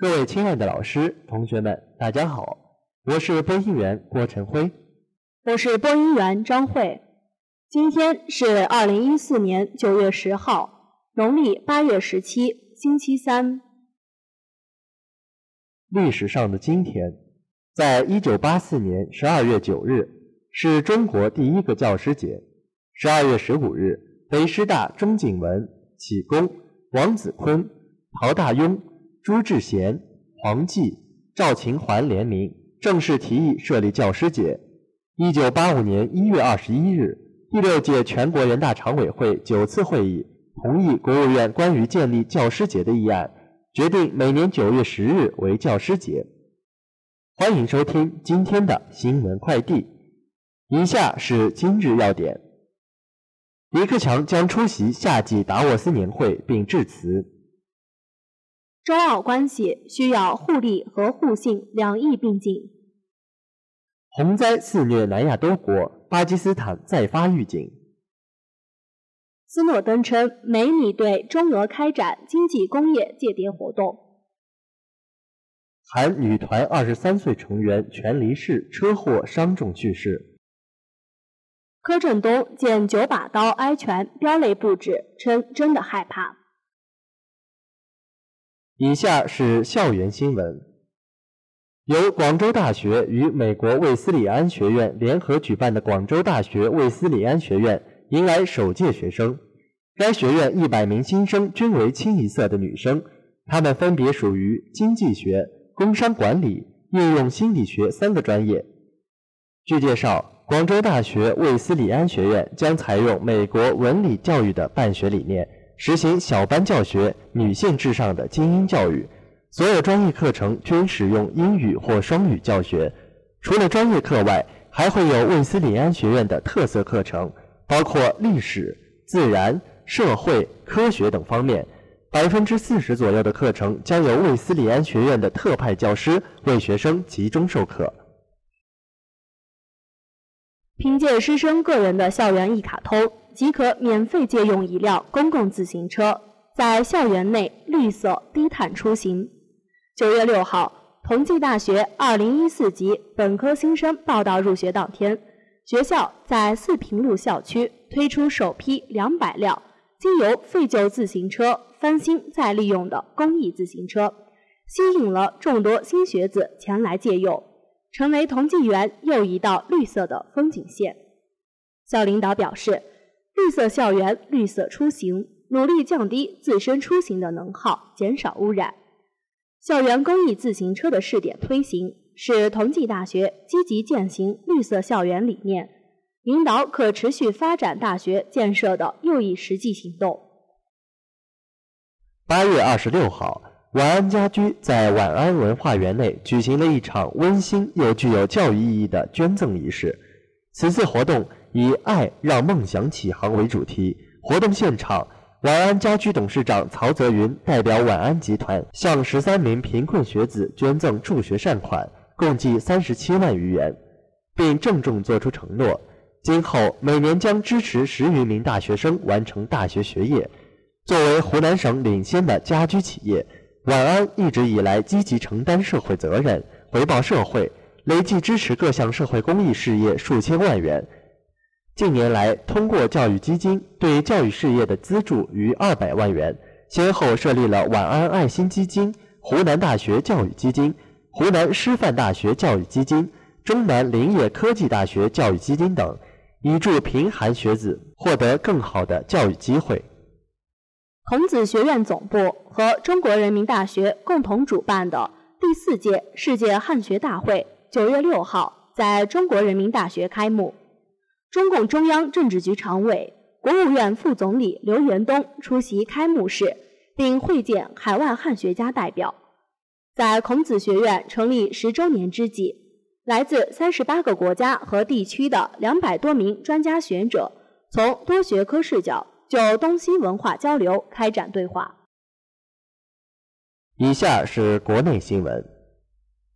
各位亲爱的老师、同学们，大家好，我是播音员郭晨辉，我是播音员张慧。今天是二零一四年九月十号，农历八月十七，星期三。历史上的今天，在一九八四年十二月九日，是中国第一个教师节。十二月十五日，北师大钟景文、启功、王子坤、陶大庸、朱志贤、黄济、赵勤环联名正式提议设立教师节。一九八五年一月二十一日。第六届全国人大常委会九次会议同意国务院关于建立教师节的议案，决定每年九月十日为教师节。欢迎收听今天的新闻快递。以下是今日要点：李克强将出席夏季达沃斯年会并致辞。中澳关系需要互利和互信两翼并进。洪灾肆虐南亚多国。巴基斯坦再发预警。斯诺登称，美拟对中俄开展经济工业间谍活动。韩女团二十三岁成员全离世，车祸伤重去世。柯震东见九把刀挨拳，飙泪不止，称真的害怕。以下是校园新闻。由广州大学与美国卫斯理安学院联合举办的广州大学卫斯理安学院迎来首届学生。该学院一百名新生均为清一色的女生，她们分别属于经济学、工商管理、应用心理学三个专业。据介绍，广州大学卫斯理安学院将采用美国文理教育的办学理念，实行小班教学、女性至上的精英教育。所有专业课程均使用英语或双语教学。除了专业课外，还会有卫斯理安学院的特色课程，包括历史、自然、社会科学等方面。百分之四十左右的课程将由卫斯理安学院的特派教师为学生集中授课。凭借师生个人的校园一卡通，即可免费借用一辆公共自行车，在校园内绿色低碳出行。九月六号，同济大学二零一四级本科新生报到入学当天，学校在四平路校区推出首批两百辆经由废旧自行车翻新再利用的公益自行车，吸引了众多新学子前来借用，成为同济园又一道绿色的风景线。校领导表示，绿色校园、绿色出行，努力降低自身出行的能耗，减少污染。校园公益自行车的试点推行，是同济大学积极践行绿色校园理念、引导可持续发展大学建设的又一实际行动。八月二十六号，晚安家居在晚安文化园内举行了一场温馨又具有教育意义的捐赠仪式。此次活动以“爱让梦想起航”为主题，活动现场。晚安家居董事长曹泽云代表晚安集团向十三名贫困学子捐赠助学善款，共计三十七万余元，并郑重作出承诺：今后每年将支持十余名大学生完成大学学业。作为湖南省领先的家居企业，晚安一直以来积极承担社会责任，回报社会，累计支持各项社会公益事业数千万元。近年来，通过教育基金对教育事业的资助逾二百万元，先后设立了晚安爱心基金、湖南大学教育基金、湖南师范大学教育基金、中南林业科技大学教育基金等，以助贫寒学子获得更好的教育机会。孔子学院总部和中国人民大学共同主办的第四届世界汉学大会，九月六号在中国人民大学开幕。中共中央政治局常委、国务院副总理刘延东出席开幕式，并会见海外汉学家代表。在孔子学院成立十周年之际，来自三十八个国家和地区的两百多名专家学者，从多学科视角就东西文化交流开展对话。以下是国内新闻。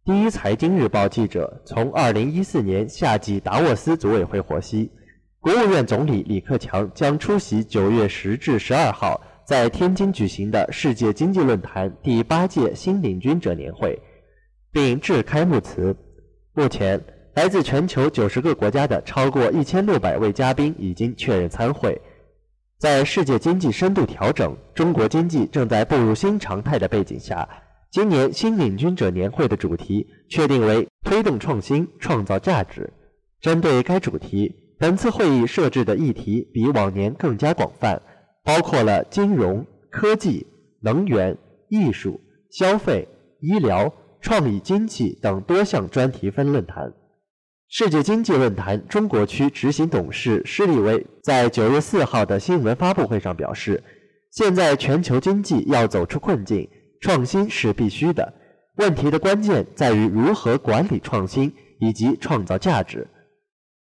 第一财经日报记者从二零一四年夏季达沃斯组委会获悉，国务院总理李克强将出席九月十至十二号在天津举行的世界经济论坛第八届新领军者年会，并致开幕词。目前，来自全球九十个国家的超过一千六百位嘉宾已经确认参会。在世界经济深度调整、中国经济正在步入新常态的背景下，今年新领军者年会的主题确定为“推动创新，创造价值”。针对该主题，本次会议设置的议题比往年更加广泛，包括了金融、科技、能源、艺术、消费、医疗、创意经济等多项专题分论坛。世界经济论坛中国区执行董事施立威在九月四号的新闻发布会上表示：“现在全球经济要走出困境，创新是必须的。问题的关键在于如何管理创新以及创造价值。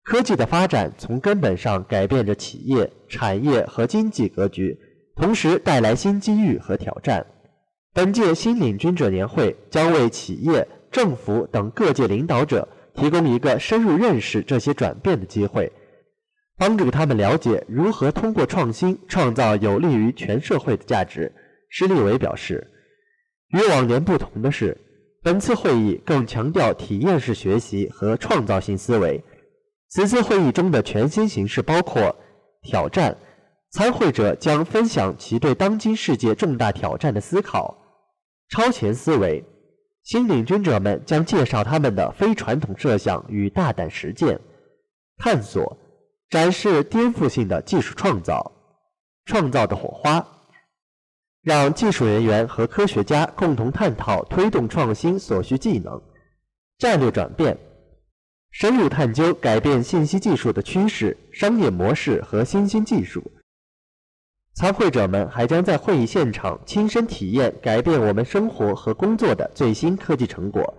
科技的发展从根本上改变着企业、产业和经济格局，同时带来新机遇和挑战。本届新领军者年会将为企业、政府等各界领导者。”提供一个深入认识这些转变的机会，帮助他们了解如何通过创新创造有利于全社会的价值。施立伟表示，与往年不同的是，本次会议更强调体验式学习和创造性思维。此次会议中的全新形式包括挑战，参会者将分享其对当今世界重大挑战的思考；超前思维。新领军者们将介绍他们的非传统设想与大胆实践，探索，展示颠覆性的技术创造，创造的火花，让技术人员和科学家共同探讨推动创新所需技能，战略转变，深入探究改变信息技术的趋势、商业模式和新兴技术。参会者们还将在会议现场亲身体验改变我们生活和工作的最新科技成果。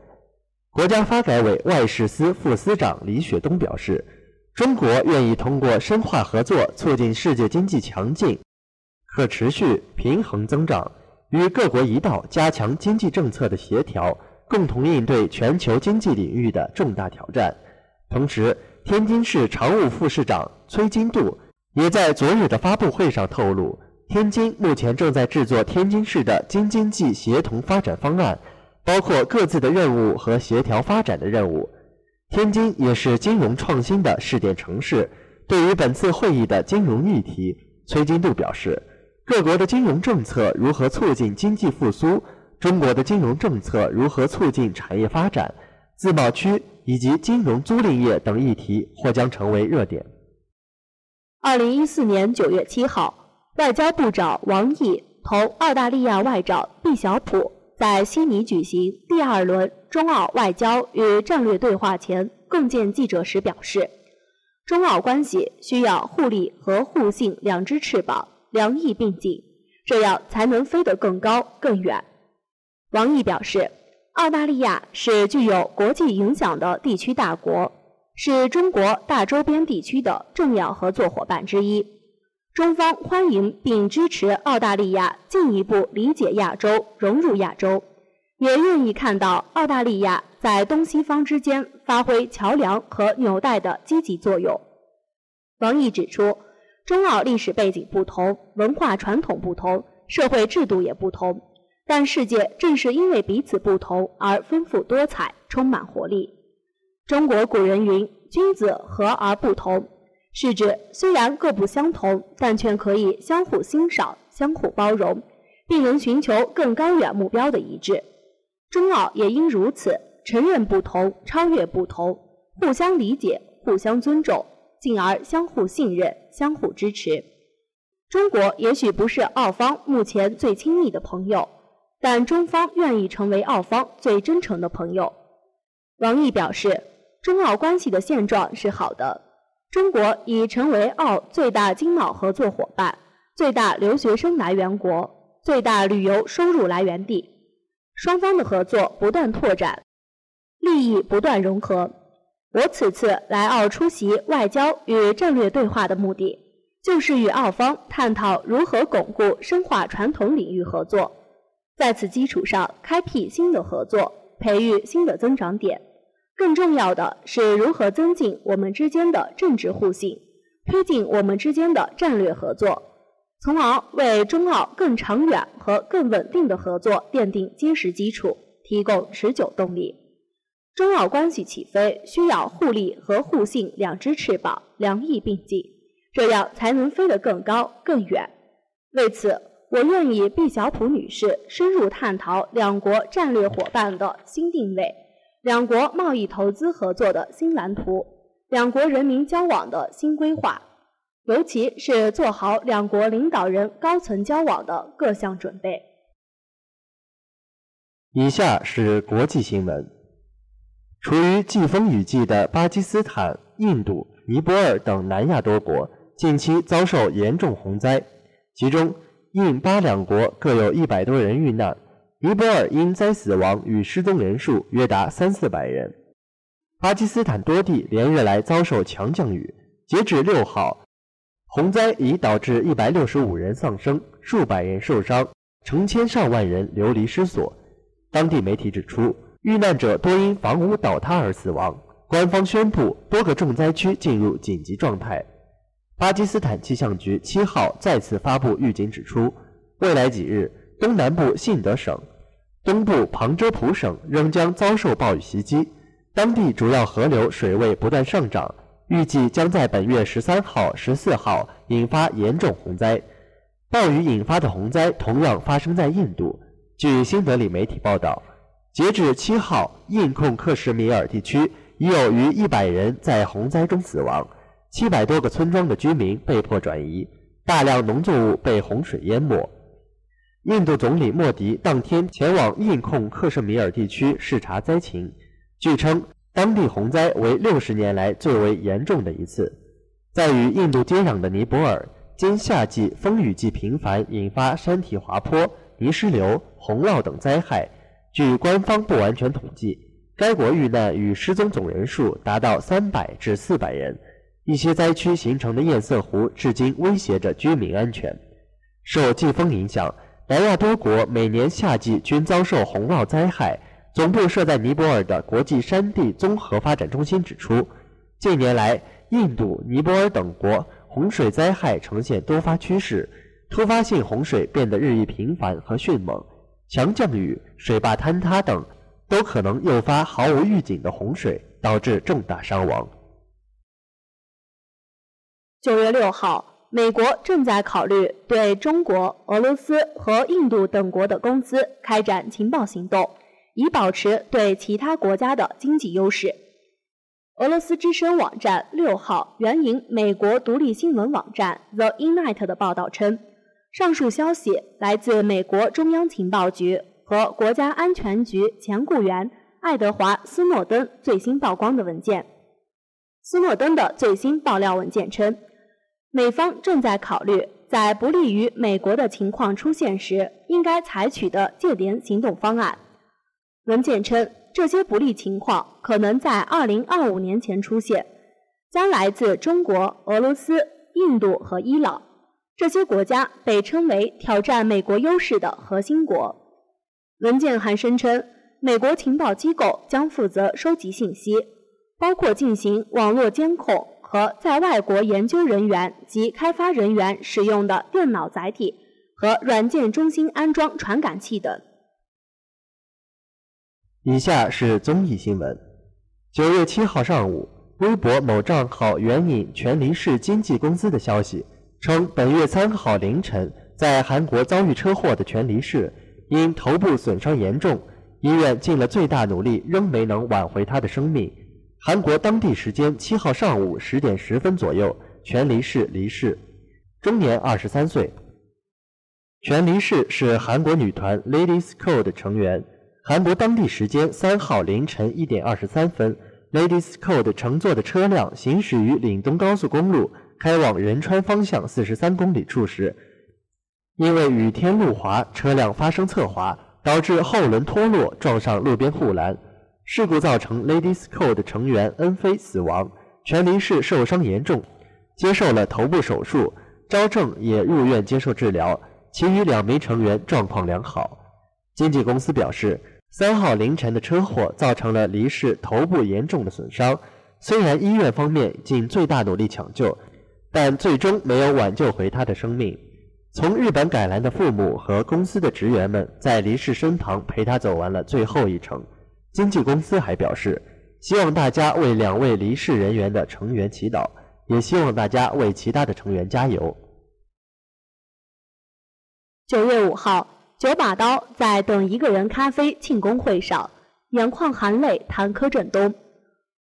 国家发改委外事司副司长李雪东表示：“中国愿意通过深化合作，促进世界经济强劲、可持续、平衡增长，与各国一道加强经济政策的协调，共同应对全球经济领域的重大挑战。”同时，天津市常务副市长崔金度。也在昨日的发布会上透露，天津目前正在制作天津市的京津冀协同发展方案，包括各自的任务和协调发展的任务。天津也是金融创新的试点城市。对于本次会议的金融议题，崔金度表示，各国的金融政策如何促进经济复苏，中国的金融政策如何促进产业发展，自贸区以及金融租赁业等议题或将成为热点。二零一四年九月七号，外交部长王毅同澳大利亚外长毕晓普在悉尼举行第二轮中澳外交与战略对话前共见记者时表示，中澳关系需要互利和互信两只翅膀，两翼并进，这样才能飞得更高更远。王毅表示，澳大利亚是具有国际影响的地区大国。是中国大周边地区的重要合作伙伴之一。中方欢迎并支持澳大利亚进一步理解亚洲、融入亚洲，也愿意看到澳大利亚在东西方之间发挥桥梁和纽带的积极作用。王毅指出，中澳历史背景不同，文化传统不同，社会制度也不同，但世界正是因为彼此不同而丰富多彩，充满活力。中国古人云：“君子和而不同。”是指虽然各不相同，但却可以相互欣赏、相互包容，并能寻求更高远目标的一致。中澳也应如此，承认不同，超越不同，互相理解、互相尊重，进而相互信任、相互支持。中国也许不是澳方目前最亲密的朋友，但中方愿意成为澳方最真诚的朋友。王毅表示。中澳关系的现状是好的，中国已成为澳最大经贸合作伙伴、最大留学生来源国、最大旅游收入来源地，双方的合作不断拓展，利益不断融合。我此次来澳出席外交与战略对话的目的，就是与澳方探讨如何巩固、深化传统领域合作，在此基础上开辟新的合作，培育新的增长点。更重要的是如何增进我们之间的政治互信，推进我们之间的战略合作。从而为中澳更长远和更稳定的合作奠定坚实基础，提供持久动力。中澳关系起飞，需要互利和互信两只翅膀，两翼并进，这样才能飞得更高更远。为此，我愿意毕小普女士深入探讨两国战略伙伴的新定位，两国贸易投资合作的新蓝图，两国人民交往的新规划。尤其是做好两国领导人高层交往的各项准备。以下是国际新闻：处于季风雨季的巴基斯坦、印度、尼泊尔等南亚多国近期遭受严重洪灾，其中印巴两国各有一百多人遇难，尼泊尔因灾死亡与失踪人数约达三四百人。巴基斯坦多地连日来遭受强降雨，截至六号。洪灾已导致一百六十五人丧生，数百人受伤，成千上万人流离失所。当地媒体指出，遇难者多因房屋倒塌而死亡。官方宣布多个重灾区进入紧急状态。巴基斯坦气象局七号再次发布预警，指出未来几日，东南部信德省、东部旁遮普省仍将遭受暴雨袭击，当地主要河流水位不断上涨。预计将在本月十三号、十四号引发严重洪灾。暴雨引发的洪灾同样发生在印度。据新德里媒体报道，截至七号，印控克什米尔地区已有逾一百人在洪灾中死亡，七百多个村庄的居民被迫转移，大量农作物被洪水淹没。印度总理莫迪当天前往印控克什米尔地区视察灾情，据称。当地洪灾为六十年来最为严重的一次。在与印度接壤的尼泊尔，今夏季风雨季频繁，引发山体滑坡、泥石流、洪涝等灾害。据官方不完全统计，该国遇难与失踪总人数达到三百至四百人。一些灾区形成的堰塞湖至今威胁着居民安全。受季风影响，南亚多国每年夏季均遭受洪涝灾害。总部设在尼泊尔的国际山地综合发展中心指出，近年来，印度、尼泊尔等国洪水灾害呈现多发趋势，突发性洪水变得日益频繁和迅猛，强降雨、水坝坍塌等都可能诱发毫无预警的洪水，导致重大伤亡。九月六号，美国正在考虑对中国、俄罗斯和印度等国的公司开展情报行动。以保持对其他国家的经济优势。俄罗斯之声网站六号援引美国独立新闻网站 The Inet 的报道称，上述消息来自美国中央情报局和国家安全局前雇员爱德华·斯诺登最新曝光的文件。斯诺登的最新爆料文件称，美方正在考虑在不利于美国的情况出现时，应该采取的戒严行动方案。文件称，这些不利情况可能在2025年前出现，将来自中国、俄罗斯、印度和伊朗。这些国家被称为挑战美国优势的核心国。文件还声称，美国情报机构将负责收集信息，包括进行网络监控和在外国研究人员及开发人员使用的电脑载体和软件中心安装传感器等。以下是综艺新闻。九月七号上午，微博某账号援引全林市经纪公司的消息称，本月三号凌晨，在韩国遭遇车祸的全黎市，因头部损伤严重，医院尽了最大努力，仍没能挽回他的生命。韩国当地时间七号上午十点十分左右，全黎市离世，终年二十三岁。全黎市是韩国女团 Ladies Code 成员。韩国当地时间三号凌晨一点二十三分，Ladies Code 乘坐的车辆行驶于岭东高速公路开往仁川方向四十三公里处时，因为雨天路滑，车辆发生侧滑，导致后轮脱落，撞上路边护栏。事故造成 Ladies Code 成员恩飞死亡，全林市受伤严重，接受了头部手术，昭正也入院接受治疗，其余两名成员状况良好。经纪公司表示。三号凌晨的车祸造成了黎氏头部严重的损伤，虽然医院方面尽最大努力抢救，但最终没有挽救回他的生命。从日本赶来的父母和公司的职员们在离世身旁陪他走完了最后一程。经纪公司还表示，希望大家为两位离世人员的成员祈祷，也希望大家为其他的成员加油。九月五号，九把刀在等一个人咖啡庆功会上，眼眶含泪谈柯震东。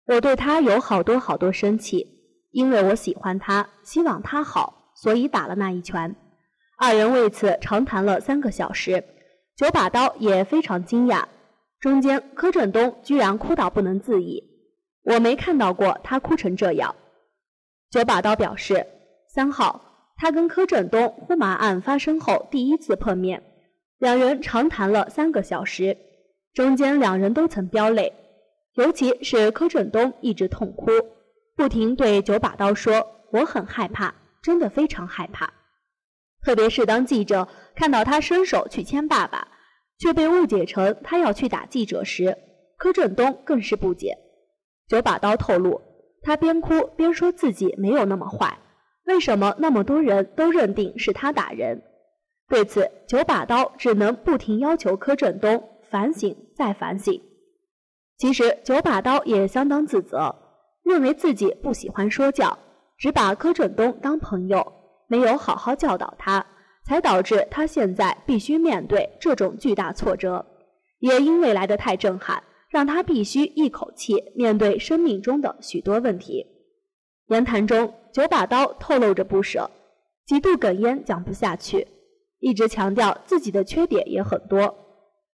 我对他有好多好多生气，因为我喜欢他，希望他好，所以打了那一拳。二人为此长谈了三个小时，九把刀也非常惊讶。中间，柯震东居然哭到不能自已，我没看到过他哭成这样。九把刀表示，三号他跟柯震东呼麻案发生后第一次碰面，两人长谈了三个小时，中间两人都曾飙泪，尤其是柯震东一直痛哭，不停对九把刀说：“我很害怕，真的非常害怕。”特别是当记者看到他伸手去牵爸爸，却被误解成他要去打记者时，柯震东更是不解。九把刀透露，他边哭边说自己没有那么坏，为什么那么多人都认定是他打人？对此，九把刀只能不停要求柯震东反省再反省。其实，九把刀也相当自责，认为自己不喜欢说教，只把柯震东当朋友。没有好好教导他，才导致他现在必须面对这种巨大挫折。也因为来得太震撼，让他必须一口气面对生命中的许多问题。言谈中，九把刀透露着不舍，极度哽咽，讲不下去，一直强调自己的缺点也很多。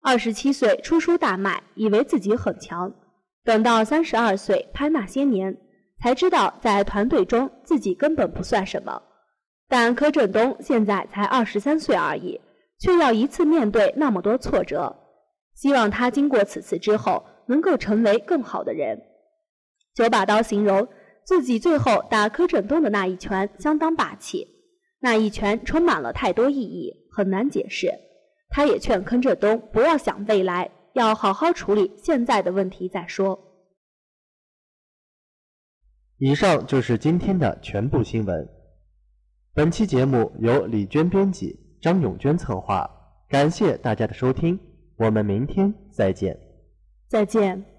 二十七岁出书大卖，以为自己很强，等到三十二岁拍那些年，才知道在团队中自己根本不算什么。但柯震东现在才二十三岁而已，却要一次面对那么多挫折。希望他经过此次之后，能够成为更好的人。九把刀形容自己最后打柯震东的那一拳相当霸气，那一拳充满了太多意义，很难解释。他也劝柯震东不要想未来，要好好处理现在的问题再说。以上就是今天的全部新闻。本期节目由李娟编辑，张永娟策划，感谢大家的收听，我们明天再见。再见。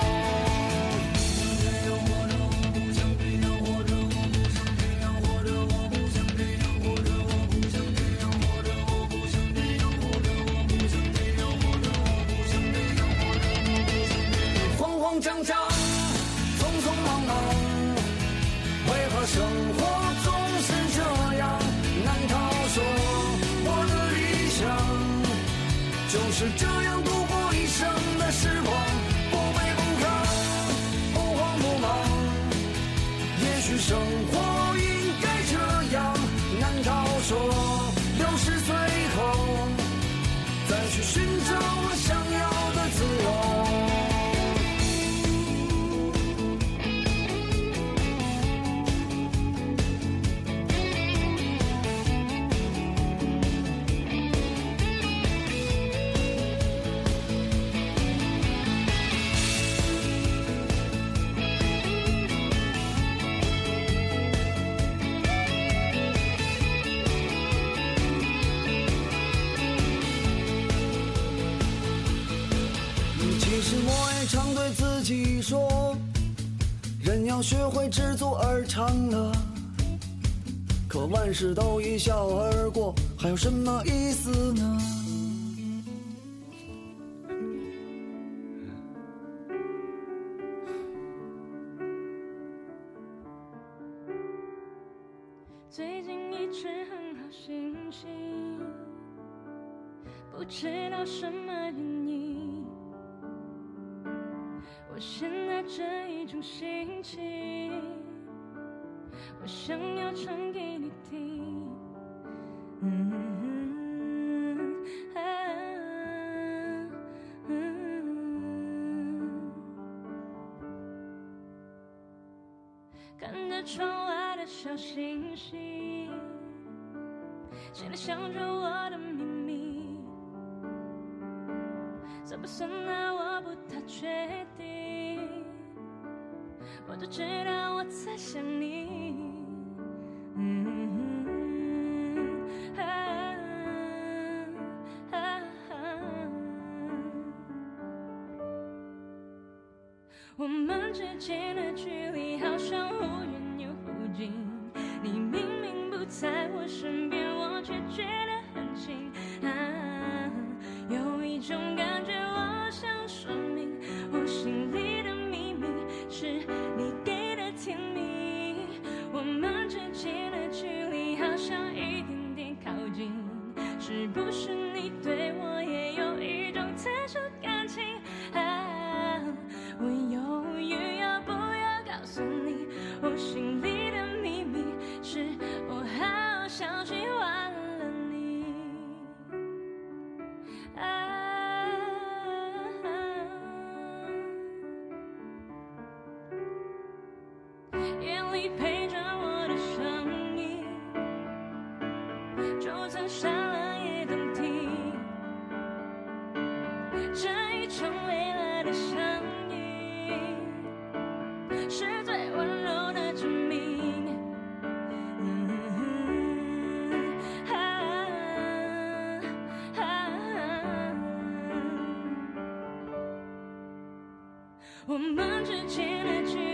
慌慌张学会知足而常乐。可万事都一笑而过，还有什么意思呢？最近一直很好心情，不知道什么原因。我现心情，我想要唱给你听。嗯看着窗外的小星星，心里想着我的我知道我在想你。我们之间的距离好像忽远又忽近，你明明不在我身边，我却觉得很近。我们之间的距离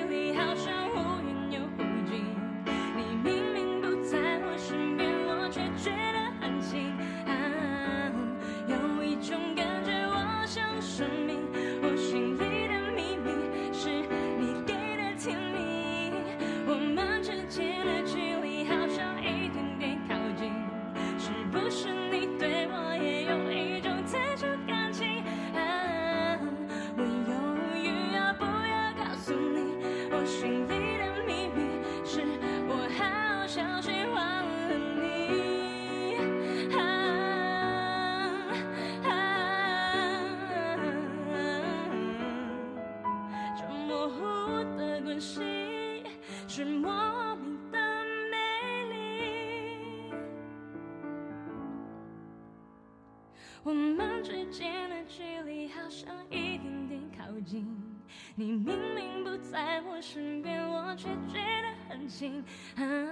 心，很。